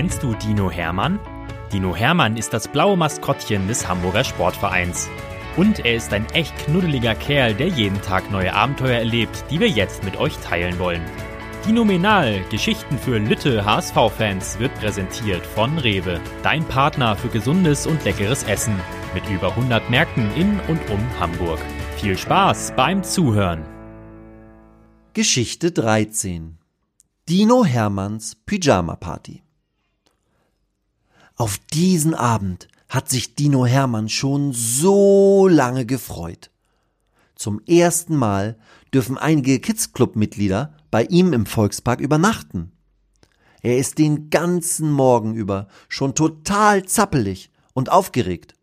Kennst du Dino Hermann? Dino Hermann ist das blaue Maskottchen des Hamburger Sportvereins. Und er ist ein echt knuddeliger Kerl, der jeden Tag neue Abenteuer erlebt, die wir jetzt mit euch teilen wollen. Dinominal, Geschichten für Lütte HSV-Fans, wird präsentiert von Rewe, dein Partner für gesundes und leckeres Essen, mit über 100 Märkten in und um Hamburg. Viel Spaß beim Zuhören. Geschichte 13 Dino Hermanns Pyjama Party Auf diesen Abend hat sich Dino Hermann schon so lange gefreut. Zum ersten Mal dürfen einige Kids Club Mitglieder bei ihm im Volkspark übernachten. Er ist den ganzen Morgen über schon total zappelig und aufgeregt.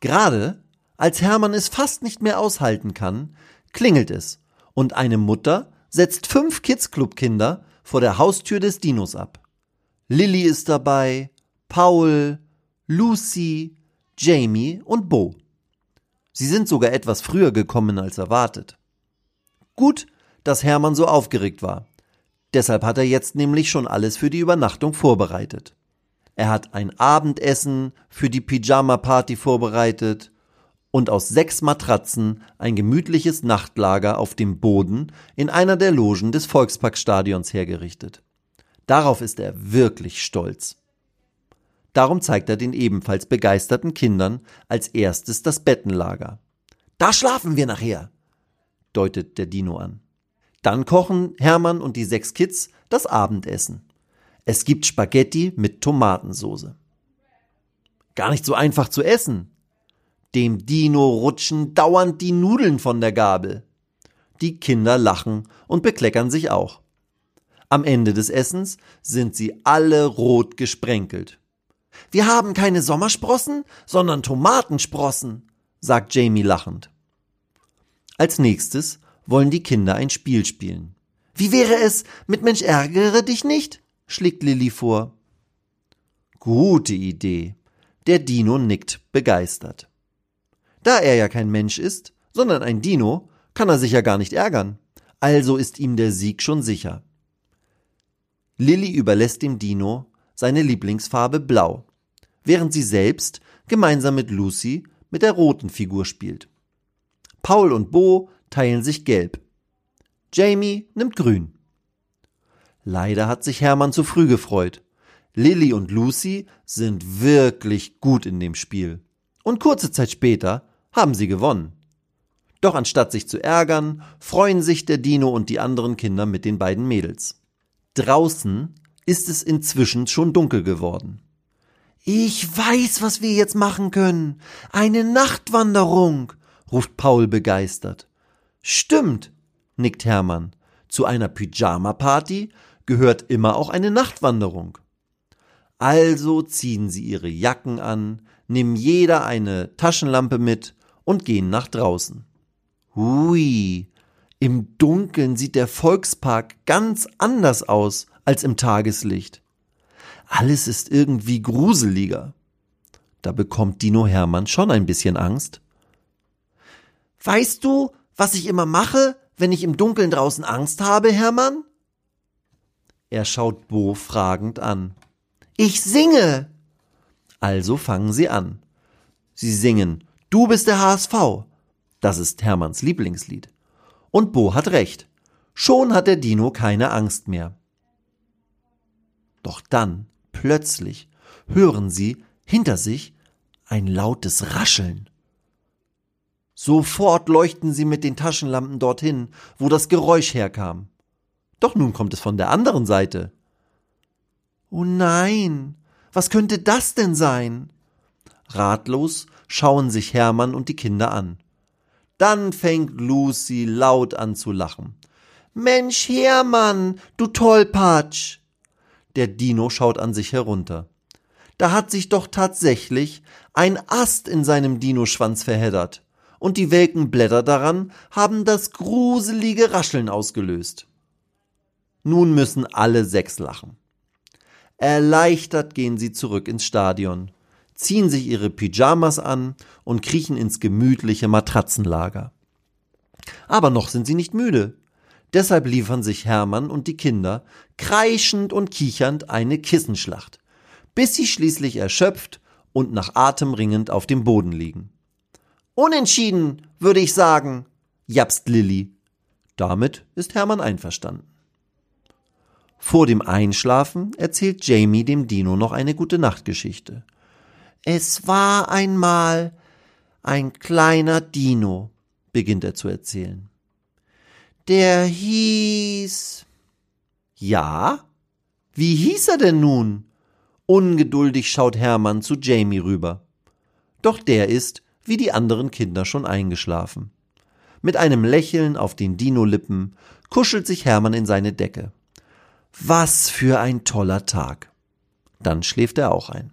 Gerade als Hermann es fast nicht mehr aushalten kann, klingelt es und eine Mutter setzt fünf Kids Club Kinder vor der Haustür des Dinos ab. Lilly ist dabei, Paul, Lucy, Jamie und Bo. Sie sind sogar etwas früher gekommen als erwartet. Gut, dass Hermann so aufgeregt war. Deshalb hat er jetzt nämlich schon alles für die Übernachtung vorbereitet. Er hat ein Abendessen für die Pyjama-Party vorbereitet und aus sechs Matratzen ein gemütliches Nachtlager auf dem Boden in einer der Logen des Volksparkstadions hergerichtet. Darauf ist er wirklich stolz. Darum zeigt er den ebenfalls begeisterten Kindern als erstes das Bettenlager. Da schlafen wir nachher, deutet der Dino an. Dann kochen Hermann und die sechs Kids das Abendessen. Es gibt Spaghetti mit Tomatensoße. Gar nicht so einfach zu essen. Dem Dino rutschen dauernd die Nudeln von der Gabel. Die Kinder lachen und bekleckern sich auch. Am Ende des Essens sind sie alle rot gesprenkelt. Wir haben keine Sommersprossen, sondern Tomatensprossen, sagt Jamie lachend. Als nächstes wollen die Kinder ein Spiel spielen. Wie wäre es mit Mensch ärgere dich nicht? schlägt Lilly vor. Gute Idee. Der Dino nickt begeistert. Da er ja kein Mensch ist, sondern ein Dino, kann er sich ja gar nicht ärgern. Also ist ihm der Sieg schon sicher. Lilly überlässt dem Dino seine Lieblingsfarbe Blau, während sie selbst gemeinsam mit Lucy mit der roten Figur spielt. Paul und Bo teilen sich Gelb. Jamie nimmt Grün. Leider hat sich Hermann zu früh gefreut. Lilly und Lucy sind wirklich gut in dem Spiel. Und kurze Zeit später haben sie gewonnen. Doch anstatt sich zu ärgern, freuen sich der Dino und die anderen Kinder mit den beiden Mädels. Draußen ist es inzwischen schon dunkel geworden. Ich weiß, was wir jetzt machen können. Eine Nachtwanderung, ruft Paul begeistert. Stimmt, nickt Hermann. Zu einer Pyjama-Party gehört immer auch eine Nachtwanderung. Also ziehen sie ihre Jacken an, nehmen jeder eine Taschenlampe mit und gehen nach draußen. Hui, im Dunkeln sieht der Volkspark ganz anders aus als im Tageslicht. Alles ist irgendwie gruseliger. Da bekommt Dino Hermann schon ein bisschen Angst. Weißt du, was ich immer mache, wenn ich im Dunkeln draußen Angst habe, Hermann? Er schaut Bo fragend an. Ich singe. Also fangen sie an. Sie singen Du bist der HSV. Das ist Hermanns Lieblingslied. Und Bo hat recht. Schon hat der Dino keine Angst mehr. Doch dann, plötzlich, hören sie hinter sich ein lautes Rascheln. Sofort leuchten sie mit den Taschenlampen dorthin, wo das Geräusch herkam. Doch nun kommt es von der anderen Seite. Oh nein, was könnte das denn sein? Ratlos schauen sich Hermann und die Kinder an. Dann fängt Lucy laut an zu lachen. Mensch, Hermann, du Tollpatsch! Der Dino schaut an sich herunter. Da hat sich doch tatsächlich ein Ast in seinem Dinoschwanz verheddert, und die welken Blätter daran haben das gruselige Rascheln ausgelöst. Nun müssen alle sechs lachen. Erleichtert gehen sie zurück ins Stadion, ziehen sich ihre Pyjamas an und kriechen ins gemütliche Matratzenlager. Aber noch sind sie nicht müde, Deshalb liefern sich Hermann und die Kinder kreischend und kichernd eine Kissenschlacht, bis sie schließlich erschöpft und nach Atem ringend auf dem Boden liegen. Unentschieden, würde ich sagen, japst Lilly. Damit ist Hermann einverstanden. Vor dem Einschlafen erzählt Jamie dem Dino noch eine gute Nachtgeschichte. Es war einmal ein kleiner Dino, beginnt er zu erzählen. Der hieß. Ja? Wie hieß er denn nun? Ungeduldig schaut Hermann zu Jamie rüber. Doch der ist, wie die anderen Kinder, schon eingeschlafen. Mit einem Lächeln auf den Dino-Lippen kuschelt sich Hermann in seine Decke. Was für ein toller Tag. Dann schläft er auch ein.